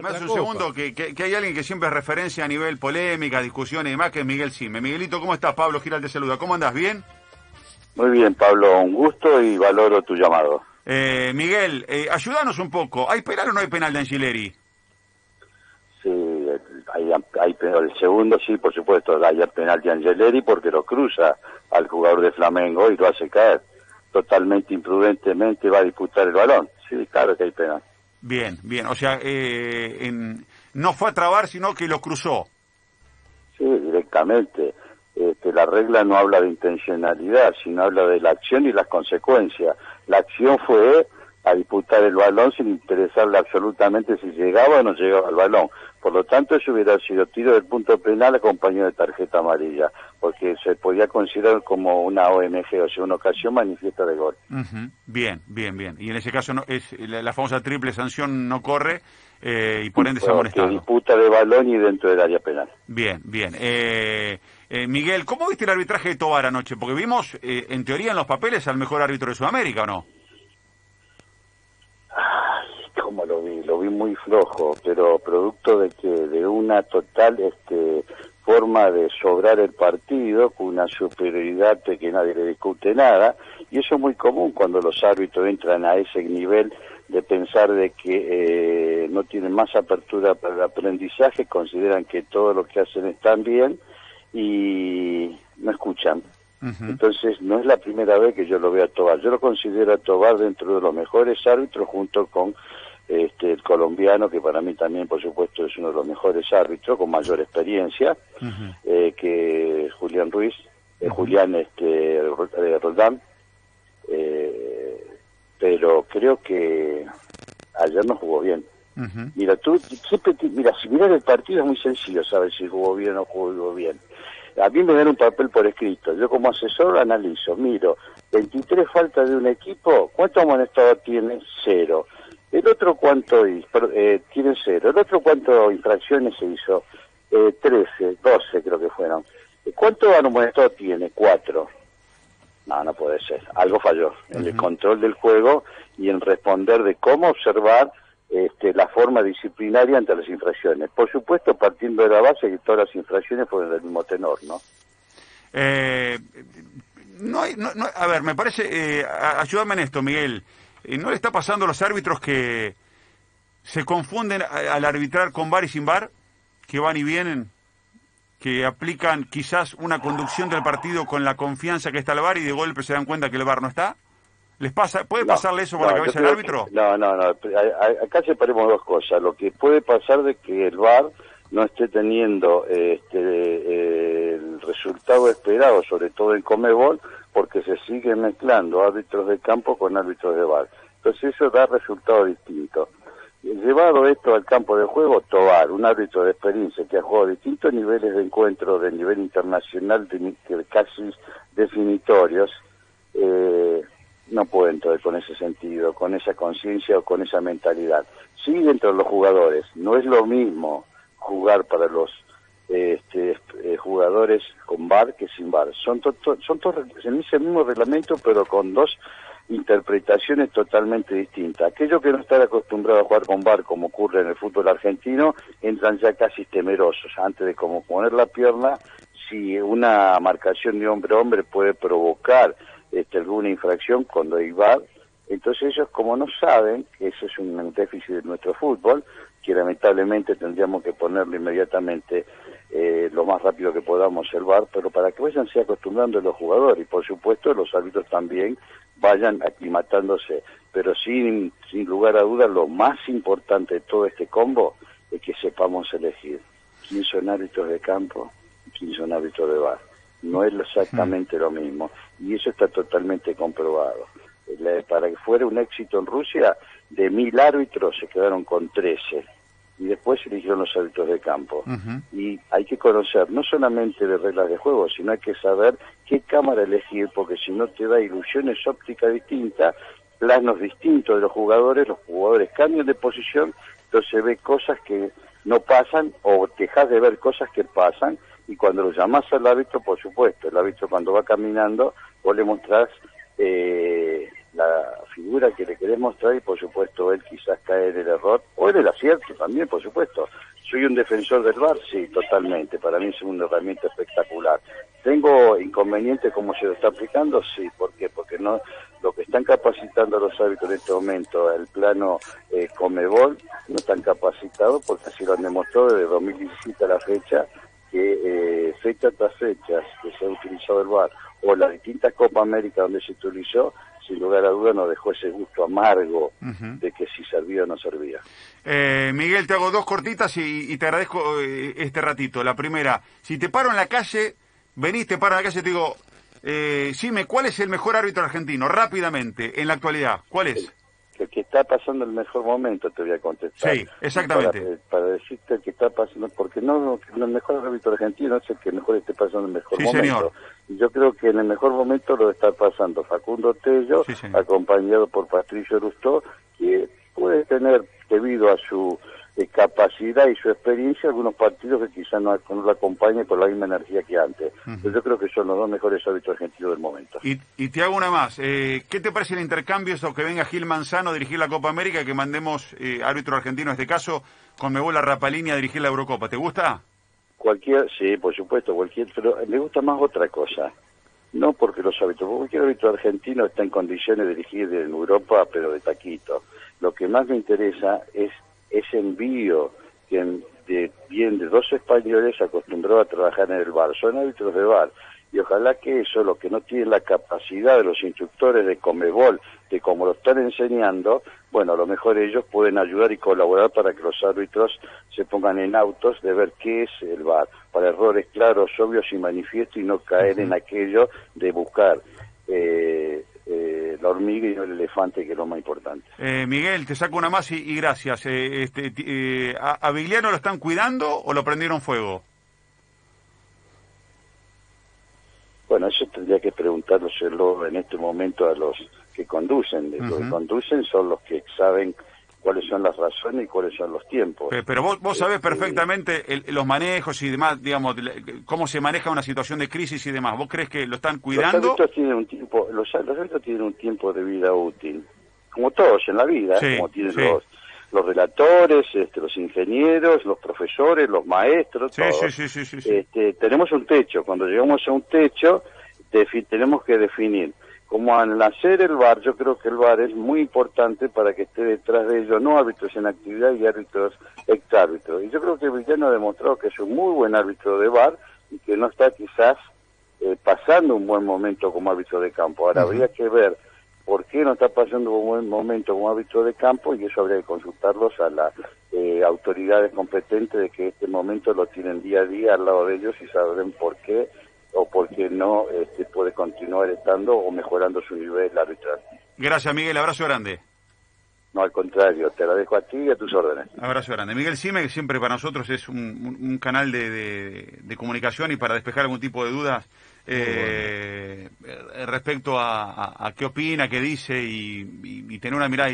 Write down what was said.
Me hace un segundo que, que, que hay alguien que siempre es referencia a nivel polémica, discusiones y demás, que es Miguel Sime. Miguelito, ¿cómo estás? Pablo Giral te saluda. ¿Cómo andas? ¿Bien? Muy bien, Pablo, un gusto y valoro tu llamado. Eh, Miguel, eh, ayúdanos un poco. ¿Hay penal o no hay penal de Angileri? Sí, hay, hay penal. El segundo, sí, por supuesto, hay penal de Angeleri porque lo cruza al jugador de Flamengo y lo hace caer. Totalmente imprudentemente va a disputar el balón. Sí, claro que hay penal. Bien, bien. O sea, eh, en, no fue a trabar, sino que lo cruzó. Sí, directamente. Este, la regla no habla de intencionalidad, sino habla de la acción y las consecuencias. La acción fue a disputar el balón sin interesarle absolutamente si llegaba o no llegaba al balón. Por lo tanto, eso hubiera sido tiro del punto penal acompañado de tarjeta amarilla, porque se podía considerar como una OMG, o sea, una ocasión manifiesta de gol. Bien, bien, bien. Y en ese caso no, es la, famosa triple sanción no corre eh, y por ende se ha amonestado. disputa de balón y dentro del área penal. Bien, bien. Eh, eh, Miguel, ¿cómo viste el arbitraje de Tobar anoche? Porque vimos, en teoría, en los papeles al mejor árbitro de Sudamérica, ¿o no? como lo vi, muy flojo, pero producto de que de una total este forma de sobrar el partido con una superioridad de que nadie le discute nada y eso es muy común cuando los árbitros entran a ese nivel de pensar de que eh, no tienen más apertura para el aprendizaje, consideran que todo lo que hacen están bien y no escuchan. Entonces no es la primera vez que yo lo veo a Tobar. Yo lo considero a Tobar dentro de los mejores árbitros junto con este, el colombiano, que para mí también, por supuesto, es uno de los mejores árbitros, con mayor experiencia, eh, que Julián Ruiz, eh, Julián este, eh, Roldán, pero creo que ayer no jugó bien. Mira, tú siempre, mira, si miras el partido es muy sencillo saber si jugó bien o no jugó bien. A mí me dan un papel por escrito. Yo como asesor analizo, miro, 23 faltas de un equipo, ¿cuánto amonestado tiene? Cero. El otro cuánto eh, tiene cero. El otro cuánto infracciones se hizo? Eh, 13, 12 creo que fueron. ¿Cuánto amonestado tiene? Cuatro. No, no puede ser. Algo falló en el control del juego y en responder de cómo observar este, la forma disciplinaria ante las infracciones. Por supuesto, partiendo de la base que todas las infracciones fueron del mismo tenor, ¿no? Eh, no, hay, no, a ver, me parece, eh, ayúdame en esto, Miguel. Eh, ¿No le está pasando a los árbitros que se confunden al arbitrar con bar y sin bar? Que van y vienen, que aplican quizás una conducción del partido con la confianza que está el bar y de golpe se dan cuenta que el bar no está. ¿Les pasa, ¿Puede pasarle eso por la cabeza al árbitro? No, no, no. Acá separemos dos cosas. Lo que puede pasar de que el VAR no esté teniendo este, el resultado esperado, sobre todo en Comebol, porque se sigue mezclando árbitros de campo con árbitros de VAR. Entonces eso da resultados distintos. Llevado esto al campo de juego, Tobar, un árbitro de experiencia que ha jugado distintos niveles de encuentro de nivel internacional, de, casi definitorios, eh, no puede entrar con ese sentido, con esa conciencia o con esa mentalidad. Sí dentro de los jugadores, no es lo mismo jugar para los este, eh, jugadores con bar que sin bar. Son, son todos ese mismo reglamento, pero con dos interpretaciones totalmente distintas. Aquellos que no están acostumbrados a jugar con bar, como ocurre en el fútbol argentino, entran ya casi temerosos. Antes de como poner la pierna, si una marcación de hombre a hombre puede provocar este, alguna infracción cuando hay VAR. Entonces ellos como no saben que eso es un déficit de nuestro fútbol, que lamentablemente tendríamos que ponerlo inmediatamente eh, lo más rápido que podamos el VAR, pero para que vayan se acostumbrando los jugadores y por supuesto los árbitros también vayan aclimatándose. Pero sin, sin lugar a dudas lo más importante de todo este combo es que sepamos elegir quién son árbitros de campo y quién son árbitros de VAR no es exactamente lo mismo. Y eso está totalmente comprobado. Para que fuera un éxito en Rusia, de mil árbitros se quedaron con trece. Y después se eligieron los árbitros de campo. Y hay que conocer no solamente de reglas de juego, sino hay que saber qué cámara elegir, porque si no te da ilusiones ópticas distintas, planos distintos de los jugadores, los jugadores cambian de posición, entonces se ve cosas que no pasan o dejas de ver cosas que pasan y cuando lo llamás al árbitro, por supuesto, el árbitro cuando va caminando, vos le mostrás eh, la figura que le queremos traer y por supuesto él quizás cae en el error o en el acierto también, por supuesto. ¿Soy un defensor del VAR? Sí, totalmente. Para mí es una herramienta espectacular. ¿Tengo inconveniente como se lo está aplicando? Sí. ¿Por qué? Porque no lo que están capacitando los árbitros en este momento, el plano eh, Comebol, no están capacitados porque así lo han demostrado desde 2017 a la fecha, que eh, fecha tras fecha que se ha utilizado el VAR o las distintas Copa América donde se utilizó, sin lugar a duda nos dejó ese gusto amargo de que si servía o no servía. Eh, Miguel, te hago dos cortitas y, te agradezco eh, este ratito. La primera, si te paro en la calle, venís, te paro en la calle y te digo, eh, Sime, ¿cuál es el mejor árbitro argentino? Rápidamente, en la actualidad, ¿cuál es? El, que está pasando el mejor momento, te voy a contestar. Sí, exactamente. Para, decirte el que está pasando, porque no, el mejor árbitro argentino es el que mejor esté pasando el mejor momento. Señor. Yo creo que en el mejor momento lo está pasando Facundo Tello, acompañado por Patricio Rustó, que puede tener, debido a su eh, capacidad y su experiencia, algunos partidos que quizás no, lo acompañen con la misma energía que antes. yo creo que son los dos mejores árbitros argentinos del momento. Y, te hago una más. Eh, ¿Qué te parece el intercambio eso que venga Gil Manzano a dirigir la Copa América y que mandemos eh, árbitro argentino en este caso con Mebola Rapalini a dirigir la Eurocopa? ¿Te gusta? Cualquier, sí, por supuesto, cualquier, pero me gusta más otra cosa. No porque los árbitros, cualquier árbitro argentino está en condiciones de dirigir en Europa, pero de taquito. Lo que más me interesa es ese envío que de, bien de dos españoles acostumbró a trabajar en el bar. Son árbitros de bar. Y ojalá que eso, lo que no tienen la capacidad de los instructores de Comebol, de como lo están enseñando, bueno, a lo mejor ellos pueden ayudar y colaborar para que los árbitros se pongan en autos de ver qué es el VAR, para errores claros, obvios y manifiestos y no caer en aquello de buscar eh, la hormiga y no el elefante, que es lo más importante. Eh, Miguel, te saco una más y, gracias. este, ¿a, ¿A Vigliano lo están cuidando o lo prendieron fuego? Bueno, eso tendría que preguntárselo en este momento a los que conducen. Los que conducen son los que saben cuáles son las razones y cuáles son los tiempos. Pero, vos, vos sabés este, perfectamente los manejos y demás, digamos, cómo se maneja una situación de crisis y demás. ¿Vos crees que lo están cuidando? Los árbitros tienen un tiempo, los, tienen un tiempo de vida útil, como todos en la vida, como tienen los los relatores, este, los ingenieros, los profesores, los maestros, todos. Este, tenemos un techo. Cuando llegamos a un techo, tenemos que definir. Como al nacer el bar, yo creo que el bar es muy importante para que esté detrás de ellos, no árbitros en actividad y árbitros exárbitros. Y yo creo que Villano ha demostrado que es un muy buen árbitro de bar y que no está quizás eh, pasando un buen momento como árbitro de campo. Ahora habría que ver por qué no está pasando un buen momento como árbitro de campo y eso habría que consultarlos a las eh, autoridades competentes de que este momento lo tienen día a día al lado de ellos y saben por qué o por qué no este, puede continuar estando o mejorando su nivel arbitral. Gracias Miguel, abrazo grande. No, al contrario, te dejo a ti y a tus órdenes. Abrazo grande. Miguel Cime, que siempre para nosotros es un, canal de, comunicación y para despejar algún tipo de dudas eh, respecto a, qué opina, qué dice y, y tener una mirada